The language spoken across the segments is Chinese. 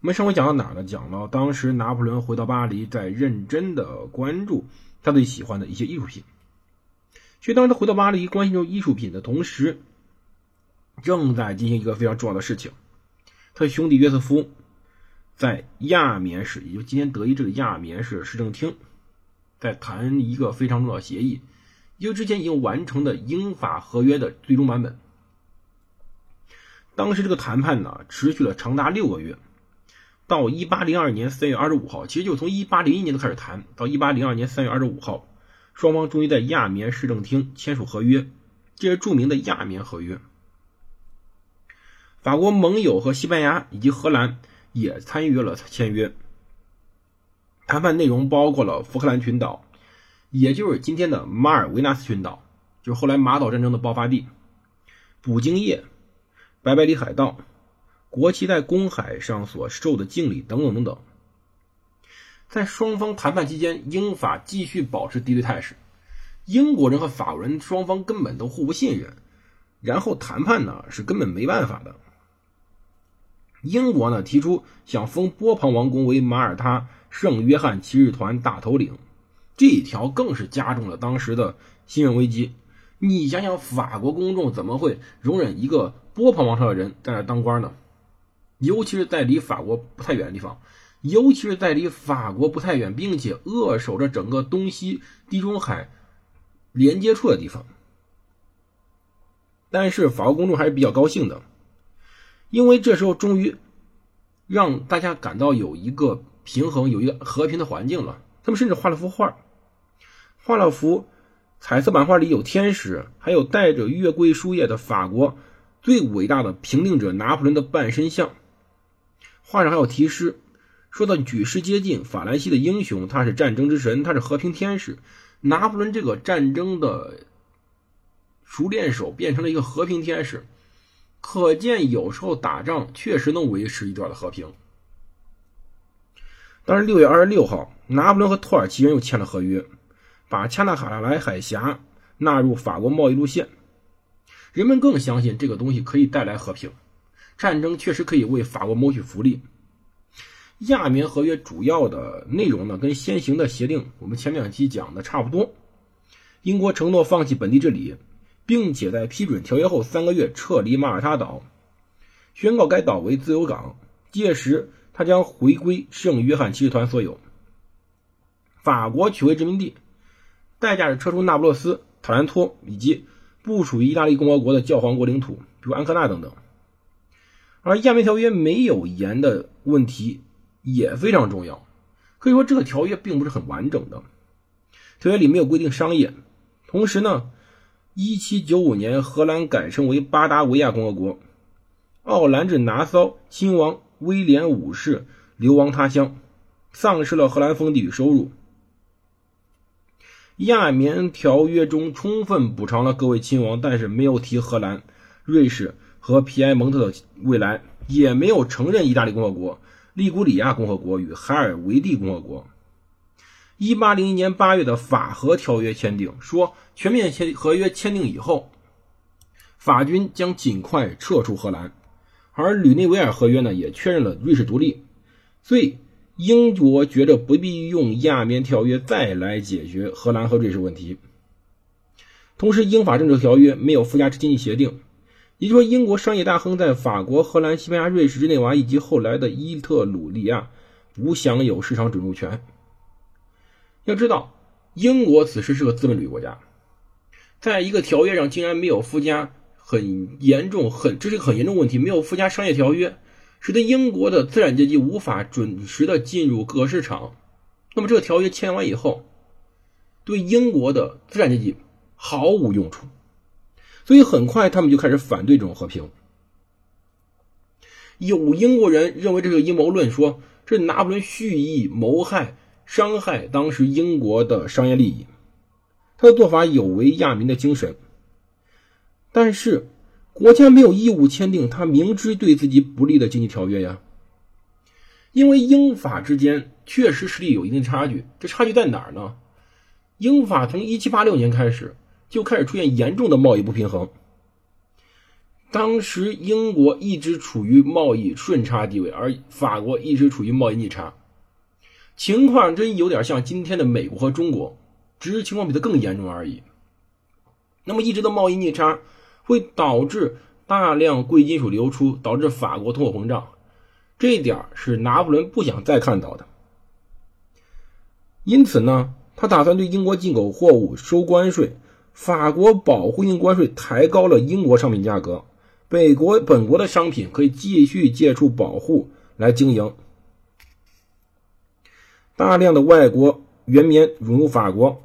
我们上回讲到哪儿呢？讲到当时拿破仑回到巴黎，在认真的关注他最喜欢的一些艺术品。所以，当他回到巴黎，关心这种艺术品的同时，正在进行一个非常重要的事情。他的兄弟约瑟夫在亚眠市，也就今天德意志的亚眠市市政厅，在谈一个非常重要的协议，也就之前已经完成的英法合约的最终版本。当时这个谈判呢，持续了长达六个月，到一八零二年三月二十五号，其实就从一八零一年就开始谈，到一八零二年三月二十五号。双方终于在亚眠市政厅签署合约，这是著名的亚眠合约。法国盟友和西班牙以及荷兰也参与了签约。谈判内容包括了福克兰群岛，也就是今天的马尔维纳斯群岛，就是后来马岛战争的爆发地；捕鲸业、白白里海盗、国旗在公海上所受的敬礼等等等等。在双方谈判期间，英法继续保持敌对态势。英国人和法国人双方根本都互不信任，然后谈判呢是根本没办法的。英国呢提出想封波旁王公为马耳他圣约翰骑士团大头领，这一条更是加重了当时的信任危机。你想想，法国公众怎么会容忍一个波旁王朝的人在那当官呢？尤其是在离法国不太远的地方。尤其是在离法国不太远，并且扼守着整个东西地中海连接处的地方，但是法国公众还是比较高兴的，因为这时候终于让大家感到有一个平衡、有一个和平的环境了。他们甚至画了幅画，画了幅彩色版画，里有天使，还有带着月桂树叶的法国最伟大的平定者拿破仑的半身像，画上还有题诗。说到举世皆敬，法兰西的英雄，他是战争之神，他是和平天使。拿破仑这个战争的熟练手变成了一个和平天使，可见有时候打仗确实能维持一段的和平。当时六月二十六号，拿破仑和土耳其人又签了合约，把恰纳哈拉莱海峡纳入法国贸易路线。人们更相信这个东西可以带来和平，战争确实可以为法国谋取福利。亚棉合约主要的内容呢，跟先行的协定我们前两期讲的差不多。英国承诺放弃本地治理，并且在批准条约后三个月撤离马耳他岛，宣告该岛为自由港。届时，它将回归圣约翰骑士团所有。法国取回殖民地，代价是撤出那不勒斯、塔兰托以及不属于意大利共和国的教皇国领土，比如安科纳等等。而亚眠条约没有盐的问题。也非常重要，可以说这个条约并不是很完整的。条约里没有规定商业。同时呢，一七九五年荷兰改称为巴达维亚共和国，奥兰治拿骚亲王威廉五世流亡他乡，丧失了荷兰封地与收入。亚棉条约中充分补偿了各位亲王，但是没有提荷兰、瑞士和皮埃蒙特的未来，也没有承认意大利共和国。利古里亚共和国与海尔维蒂共和国，一八零一年八月的法荷条约签订，说全面签合约签订以后，法军将尽快撤出荷兰，而吕内维尔合约呢也确认了瑞士独立，所以英国觉得不必用亚眠条约再来解决荷兰和瑞士问题。同时，英法政治条约没有附加经济协定。也就是说，英国商业大亨在法国、荷兰、西班牙、瑞士、日内瓦以及后来的伊特鲁里亚不享有市场准入权。要知道，英国此时是个资本主义国家，在一个条约上竟然没有附加很严重、很这是个很严重问题，没有附加商业条约，使得英国的资产阶级无法准时的进入各市场。那么，这个条约签完以后，对英国的资产阶级毫无用处。所以很快，他们就开始反对这种和平。有英国人认为这是阴谋论，说这拿破仑蓄意谋害、伤害当时英国的商业利益。他的做法有违亚民的精神，但是国家没有义务签订他明知对自己不利的经济条约呀。因为英法之间确实实力有一定差距，这差距在哪儿呢？英法从一七八六年开始就开始出现严重的贸易不平衡。当时英国一直处于贸易顺差地位，而法国一直处于贸易逆差，情况真有点像今天的美国和中国，只是情况比它更严重而已。那么一直的贸易逆差会导致大量贵金属流出，导致法国通货膨胀，这一点是拿破仑不想再看到的。因此呢，他打算对英国进口货物收关税，法国保护性关税抬高了英国商品价格。北国本国的商品可以继续借助保护来经营，大量的外国原棉涌入法国，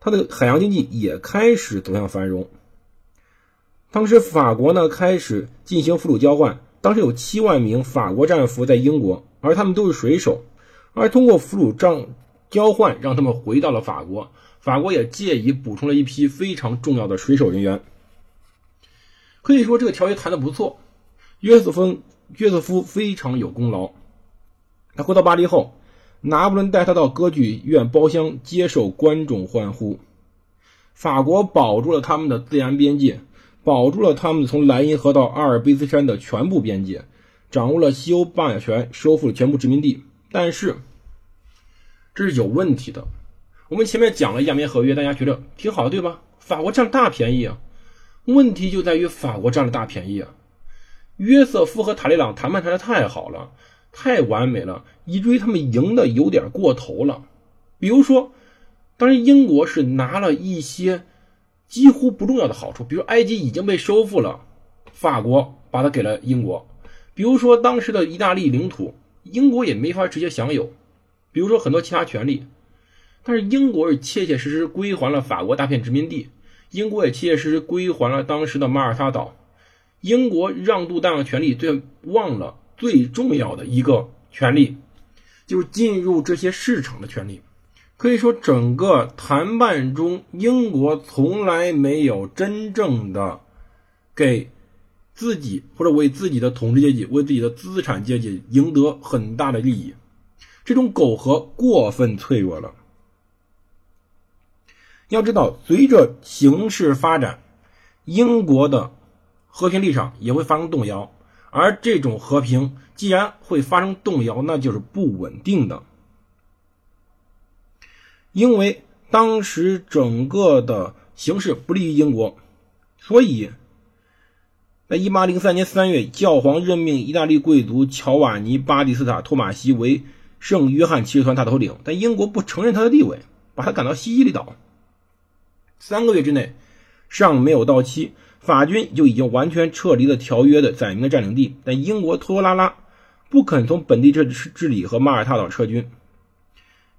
它的海洋经济也开始走向繁荣。当时法国呢开始进行俘虏交换，当时有七万名法国战俘在英国，而他们都是水手，而通过俘虏账交换让他们回到了法国，法国也借以补充了一批非常重要的水手人员。可以说这个条约谈的不错，约瑟夫约瑟夫非常有功劳。他回到巴黎后，拿破仑带他到歌剧院包厢接受观众欢呼。法国保住了他们的自然边界，保住了他们从莱茵河到阿尔卑斯山的全部边界，掌握了西欧霸权，收复了全部殖民地。但是这是有问题的。我们前面讲了亚棉合约，大家觉得挺好的，对吧？法国占大便宜啊。问题就在于法国占了大便宜啊！约瑟夫和塔利朗谈判谈的太好了，太完美了，以至于他们赢的有点过头了。比如说，当时英国是拿了一些几乎不重要的好处，比如埃及已经被收复了，法国把它给了英国；比如说当时的意大利领土，英国也没法直接享有；比如说很多其他权利，但是英国是切切实实归还了法国大片殖民地。英国也切切实实归还了当时的马耳他岛，英国让渡大量权利，却忘了最重要的一个权利，就是进入这些市场的权利。可以说，整个谈判中，英国从来没有真正的给自己或者为自己的统治阶级、为自己的资产阶级赢得很大的利益。这种苟合过分脆弱了。要知道，随着形势发展，英国的和平立场也会发生动摇。而这种和平既然会发生动摇，那就是不稳定的。因为当时整个的形势不利于英国，所以在1803年3月，教皇任命意大利贵族乔瓦尼·巴蒂斯塔·托马西为圣约翰骑士团大头领，但英国不承认他的地位，把他赶到西西里岛。三个月之内，尚没有到期，法军就已经完全撤离了条约的载明的占领地。但英国拖拖拉拉，不肯从本地治治理和马耳他岛撤军，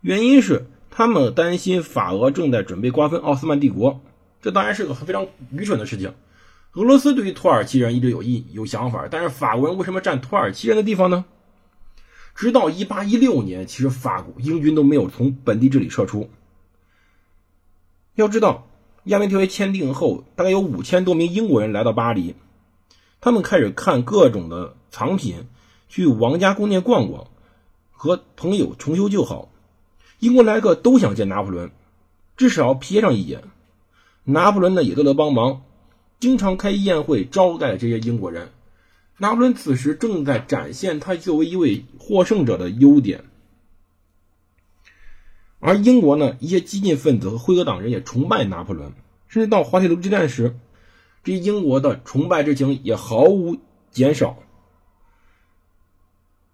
原因是他们担心法俄正在准备瓜分奥斯曼帝国。这当然是个非常愚蠢的事情。俄罗斯对于土耳其人一直有意有想法，但是法国人为什么占土耳其人的地方呢？直到一八一六年，其实法国英军都没有从本地这里撤出。要知道，亚美条约签订后，大概有五千多名英国人来到巴黎，他们开始看各种的藏品，去王家宫殿逛逛，和朋友重修旧好。英国来客都想见拿破仑，至少瞥上一眼。拿破仑呢也都得帮忙，经常开宴会招待这些英国人。拿破仑此时正在展现他作为一位获胜者的优点。而英国呢，一些激进分子和辉格党人也崇拜拿破仑，甚至到滑铁卢之战时，这英国的崇拜之情也毫无减少。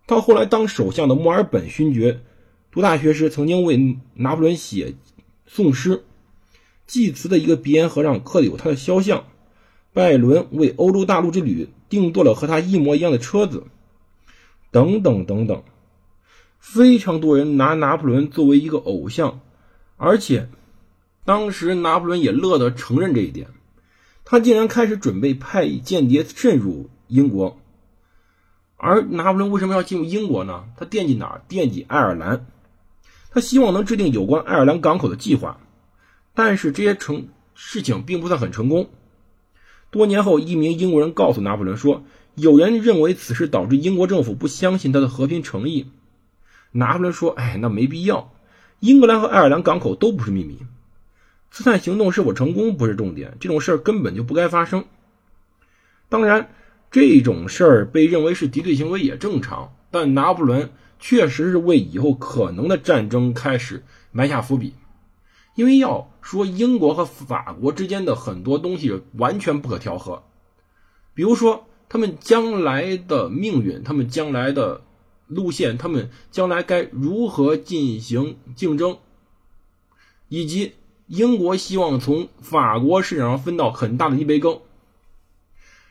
到后来当首相的墨尔本勋爵读大学时，曾经为拿破仑写颂诗，祭词的一个鼻烟盒上刻有他的肖像。拜伦为欧洲大陆之旅定做了和他一模一样的车子，等等等等。非常多人拿拿破仑作为一个偶像，而且当时拿破仑也乐得承认这一点，他竟然开始准备派间谍渗入英国，而拿破仑为什么要进入英国呢？他惦记哪儿？惦记爱尔兰。他希望能制定有关爱尔兰港口的计划，但是这些成事情并不算很成功。多年后，一名英国人告诉拿破仑说，有人认为此事导致英国政府不相信他的和平诚意。拿破仑说：“哎，那没必要。英格兰和爱尔兰港口都不是秘密，刺探行动是否成功不是重点，这种事儿根本就不该发生。当然。”这种事儿被认为是敌对行为也正常，但拿破仑确实是为以后可能的战争开始埋下伏笔。因为要说英国和法国之间的很多东西完全不可调和，比如说他们将来的命运、他们将来的路线、他们将来该如何进行竞争，以及英国希望从法国市场上分到很大的一杯羹。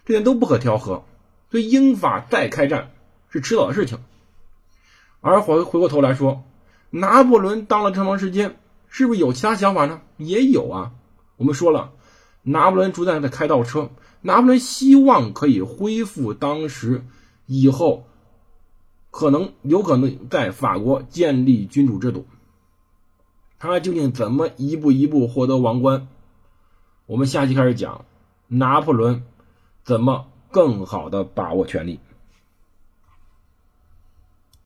这点都不可调和，所以英法再开战是迟早的事情。而回回过头来说，拿破仑当了这么长时间，是不是有其他想法呢？也有啊。我们说了，拿破仑主宰的开倒车，拿破仑希望可以恢复当时以后可能有可能在法国建立君主制度。他究竟怎么一步一步获得王冠？我们下期开始讲拿破仑。怎么更好的把握权力？